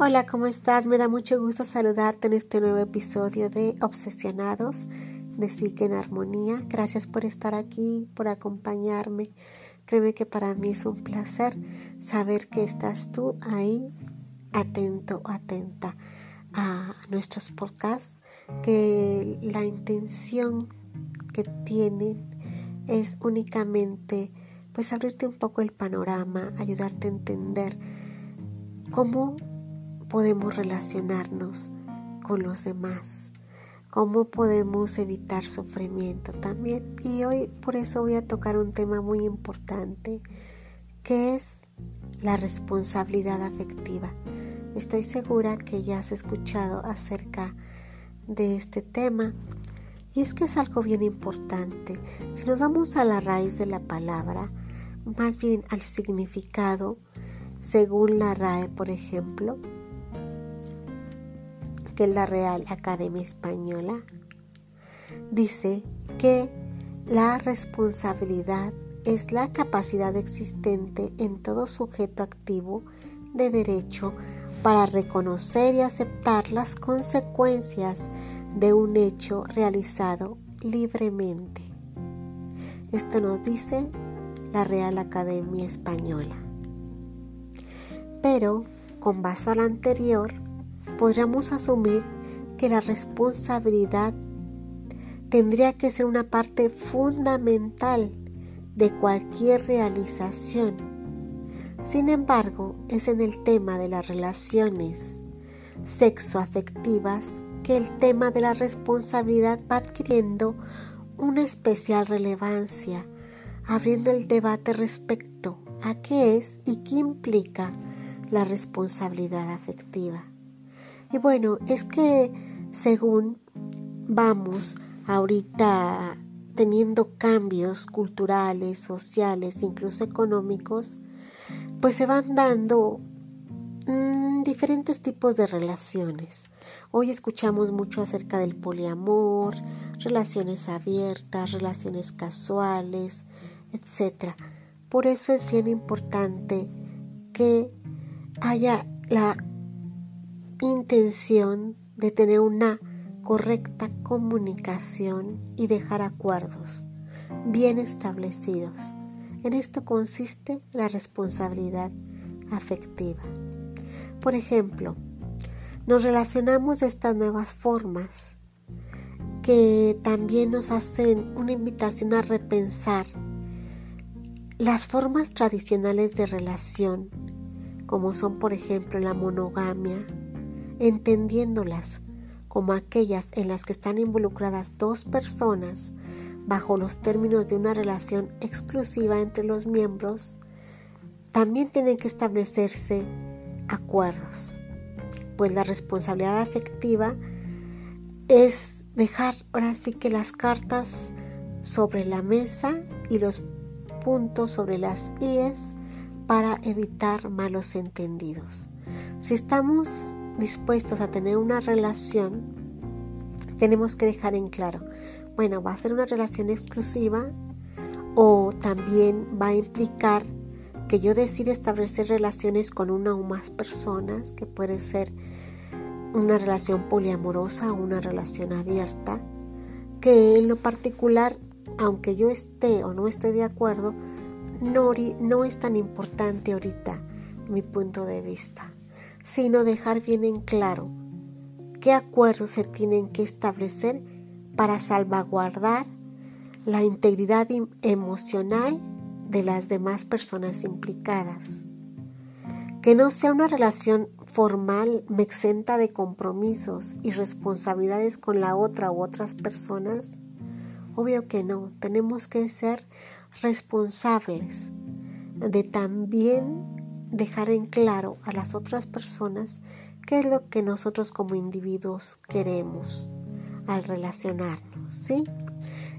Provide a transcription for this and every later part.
Hola, ¿cómo estás? Me da mucho gusto saludarte en este nuevo episodio de Obsesionados de Psique en Armonía. Gracias por estar aquí, por acompañarme. Créeme que para mí es un placer saber que estás tú ahí, atento, atenta a nuestros podcasts, que la intención que tienen es únicamente pues abrirte un poco el panorama, ayudarte a entender cómo podemos relacionarnos con los demás, cómo podemos evitar sufrimiento también. Y hoy por eso voy a tocar un tema muy importante, que es la responsabilidad afectiva. Estoy segura que ya has escuchado acerca de este tema y es que es algo bien importante. Si nos vamos a la raíz de la palabra, más bien al significado, según la RAE, por ejemplo, que la Real Academia Española, dice que la responsabilidad es la capacidad existente en todo sujeto activo de derecho para reconocer y aceptar las consecuencias de un hecho realizado libremente. Esto nos dice la Real Academia Española. Pero, con base al anterior, podríamos asumir que la responsabilidad tendría que ser una parte fundamental de cualquier realización. Sin embargo, es en el tema de las relaciones sexoafectivas que el tema de la responsabilidad va adquiriendo una especial relevancia, abriendo el debate respecto a qué es y qué implica la responsabilidad afectiva. Y bueno, es que según vamos ahorita teniendo cambios culturales, sociales, incluso económicos, pues se van dando mm, diferentes tipos de relaciones. Hoy escuchamos mucho acerca del poliamor, relaciones abiertas, relaciones casuales, etc. Por eso es bien importante que haya la intención de tener una correcta comunicación y dejar acuerdos bien establecidos. En esto consiste la responsabilidad afectiva. Por ejemplo, nos relacionamos de estas nuevas formas que también nos hacen una invitación a repensar las formas tradicionales de relación, como son por ejemplo la monogamia, entendiéndolas como aquellas en las que están involucradas dos personas bajo los términos de una relación exclusiva entre los miembros, también tienen que establecerse acuerdos, pues la responsabilidad afectiva es dejar ahora sí que las cartas sobre la mesa y los puntos sobre las IES para evitar malos entendidos. Si estamos dispuestos a tener una relación, tenemos que dejar en claro, bueno, va a ser una relación exclusiva o también va a implicar que yo decida establecer relaciones con una o más personas, que puede ser una relación poliamorosa o una relación abierta, que en lo particular, aunque yo esté o no esté de acuerdo, no, no es tan importante ahorita mi punto de vista sino dejar bien en claro qué acuerdos se tienen que establecer para salvaguardar la integridad emocional de las demás personas implicadas. Que no sea una relación formal me exenta de compromisos y responsabilidades con la otra u otras personas. Obvio que no, tenemos que ser responsables de también dejar en claro a las otras personas qué es lo que nosotros como individuos queremos al relacionarnos, ¿sí?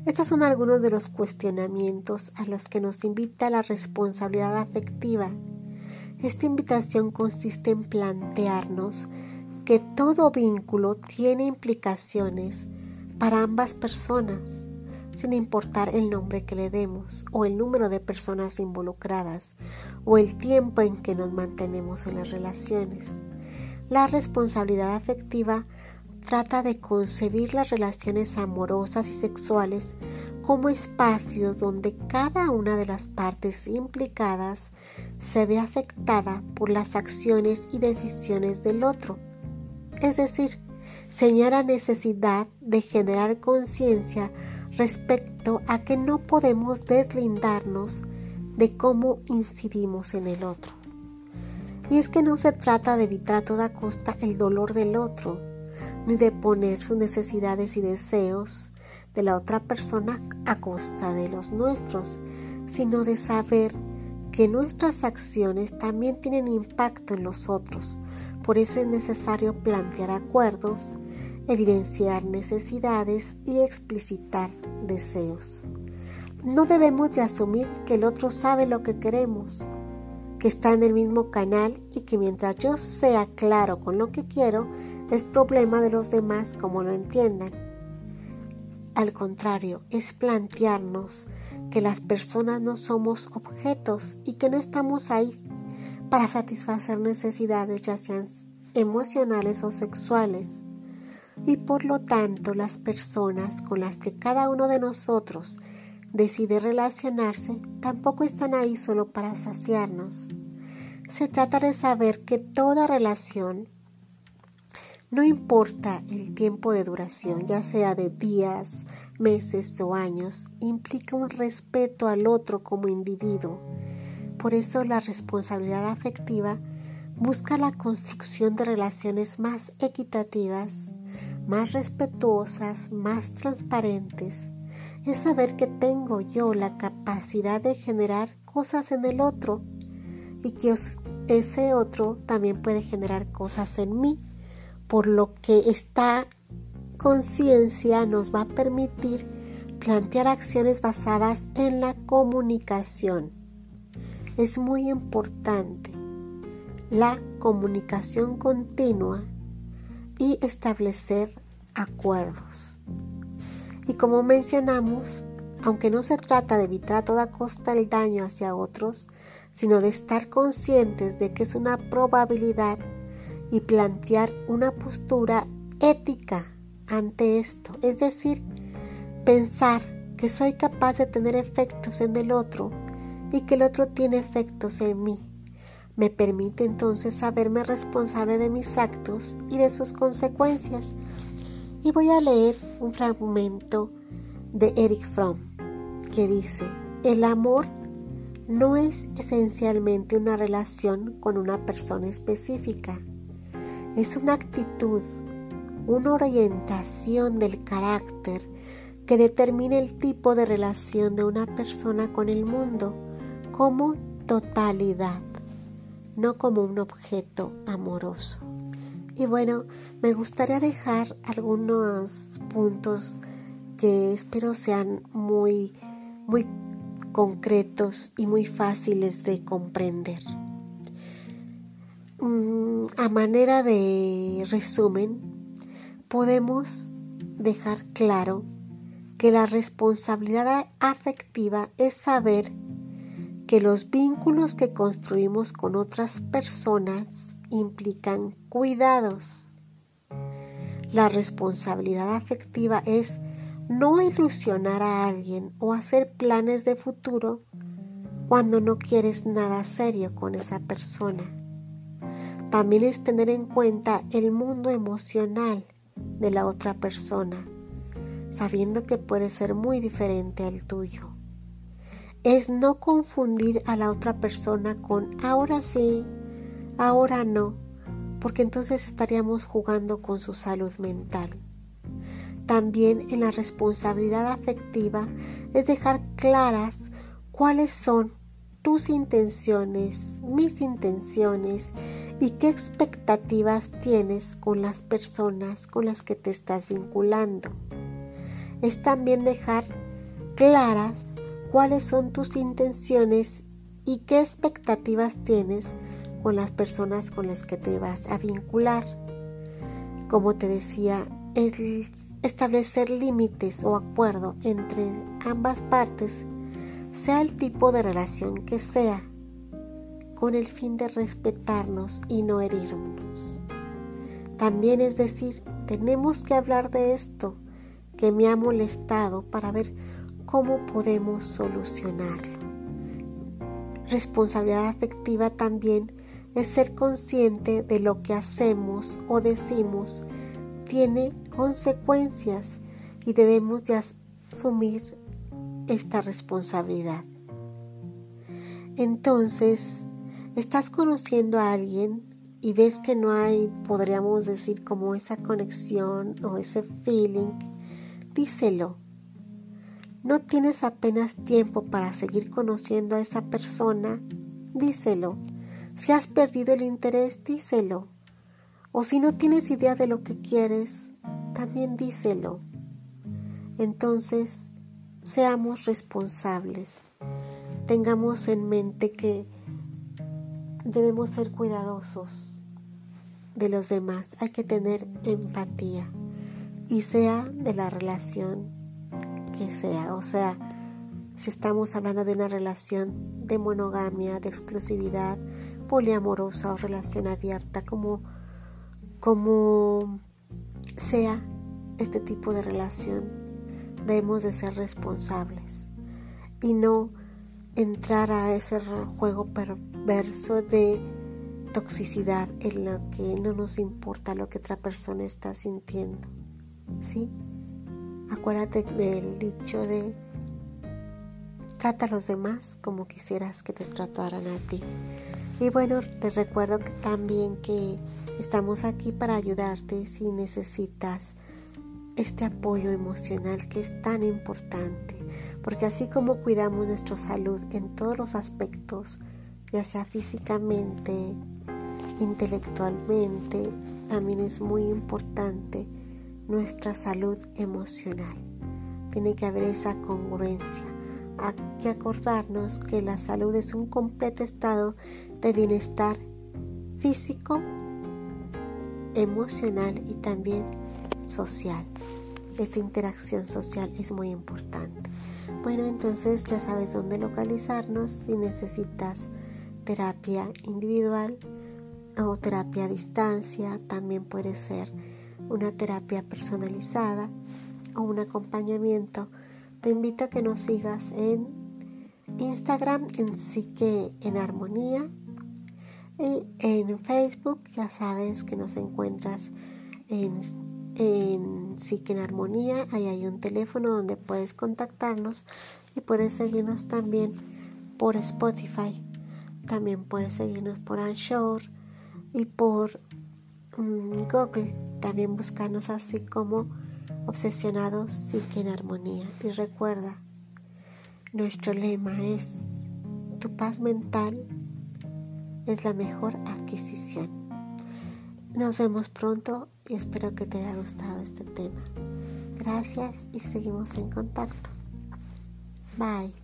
Estos son algunos de los cuestionamientos a los que nos invita la responsabilidad afectiva. Esta invitación consiste en plantearnos que todo vínculo tiene implicaciones para ambas personas sin importar el nombre que le demos o el número de personas involucradas o el tiempo en que nos mantenemos en las relaciones. La responsabilidad afectiva trata de concebir las relaciones amorosas y sexuales como espacios donde cada una de las partes implicadas se ve afectada por las acciones y decisiones del otro. Es decir, señala necesidad de generar conciencia respecto a que no podemos deslindarnos de cómo incidimos en el otro. Y es que no se trata de evitar a toda costa el dolor del otro, ni de poner sus necesidades y deseos de la otra persona a costa de los nuestros, sino de saber que nuestras acciones también tienen impacto en los otros. Por eso es necesario plantear acuerdos, evidenciar necesidades y explicitar deseos. No debemos de asumir que el otro sabe lo que queremos, que está en el mismo canal y que mientras yo sea claro con lo que quiero, es problema de los demás como lo entiendan. Al contrario, es plantearnos que las personas no somos objetos y que no estamos ahí para satisfacer necesidades ya sean emocionales o sexuales. Y por lo tanto las personas con las que cada uno de nosotros decide relacionarse tampoco están ahí solo para saciarnos. Se trata de saber que toda relación no importa el tiempo de duración, ya sea de días, meses o años, implica un respeto al otro como individuo. Por eso la responsabilidad afectiva busca la construcción de relaciones más equitativas, más respetuosas, más transparentes. Es saber que tengo yo la capacidad de generar cosas en el otro y que ese otro también puede generar cosas en mí por lo que esta conciencia nos va a permitir plantear acciones basadas en la comunicación. Es muy importante la comunicación continua y establecer acuerdos. Y como mencionamos, aunque no se trata de evitar a toda costa el daño hacia otros, sino de estar conscientes de que es una probabilidad y plantear una postura ética ante esto, es decir, pensar que soy capaz de tener efectos en el otro y que el otro tiene efectos en mí. Me permite entonces saberme responsable de mis actos y de sus consecuencias. Y voy a leer un fragmento de Eric Fromm que dice, el amor no es esencialmente una relación con una persona específica, es una actitud, una orientación del carácter que determina el tipo de relación de una persona con el mundo como totalidad, no como un objeto amoroso. Y bueno, me gustaría dejar algunos puntos que espero sean muy, muy concretos y muy fáciles de comprender. Mm, a manera de resumen, podemos dejar claro que la responsabilidad afectiva es saber que los vínculos que construimos con otras personas implican cuidados. La responsabilidad afectiva es no ilusionar a alguien o hacer planes de futuro cuando no quieres nada serio con esa persona. También es tener en cuenta el mundo emocional de la otra persona, sabiendo que puede ser muy diferente al tuyo. Es no confundir a la otra persona con ahora sí, ahora no, porque entonces estaríamos jugando con su salud mental. También en la responsabilidad afectiva es dejar claras cuáles son tus intenciones, mis intenciones y qué expectativas tienes con las personas con las que te estás vinculando. Es también dejar claras cuáles son tus intenciones y qué expectativas tienes con las personas con las que te vas a vincular. Como te decía, es establecer límites o acuerdo entre ambas partes sea el tipo de relación que sea, con el fin de respetarnos y no herirnos. También es decir, tenemos que hablar de esto que me ha molestado para ver cómo podemos solucionarlo. Responsabilidad afectiva también es ser consciente de lo que hacemos o decimos tiene consecuencias y debemos de asumir esta responsabilidad. Entonces, estás conociendo a alguien y ves que no hay, podríamos decir, como esa conexión o ese feeling, díselo. No tienes apenas tiempo para seguir conociendo a esa persona, díselo. Si has perdido el interés, díselo. O si no tienes idea de lo que quieres, también díselo. Entonces, seamos responsables. Tengamos en mente que debemos ser cuidadosos de los demás. Hay que tener empatía. Y sea de la relación sea. O sea, si estamos hablando de una relación de monogamia, de exclusividad, poliamorosa o relación abierta, como como sea este tipo de relación, debemos de ser responsables y no entrar a ese juego perverso de toxicidad en lo que no nos importa lo que otra persona está sintiendo. ¿Sí? Acuérdate del dicho de trata a los demás como quisieras que te trataran a ti. Y bueno, te recuerdo también que Estamos aquí para ayudarte si necesitas este apoyo emocional que es tan importante, porque así como cuidamos nuestra salud en todos los aspectos, ya sea físicamente, intelectualmente, también es muy importante nuestra salud emocional. Tiene que haber esa congruencia. Hay que acordarnos que la salud es un completo estado de bienestar físico, emocional y también social. Esta interacción social es muy importante. Bueno, entonces ya sabes dónde localizarnos si necesitas terapia individual o terapia a distancia. También puede ser una terapia personalizada o un acompañamiento. Te invito a que nos sigas en Instagram en Psique en Armonía y en Facebook ya sabes que nos encuentras en, en Psique en Armonía. Ahí hay un teléfono donde puedes contactarnos y puedes seguirnos también por Spotify. También puedes seguirnos por Anchor y por mm, Google. También buscarnos así como Obsesionados Psique en Armonía. Y recuerda, nuestro lema es tu paz mental es la mejor adquisición. Nos vemos pronto y espero que te haya gustado este tema. Gracias y seguimos en contacto. Bye.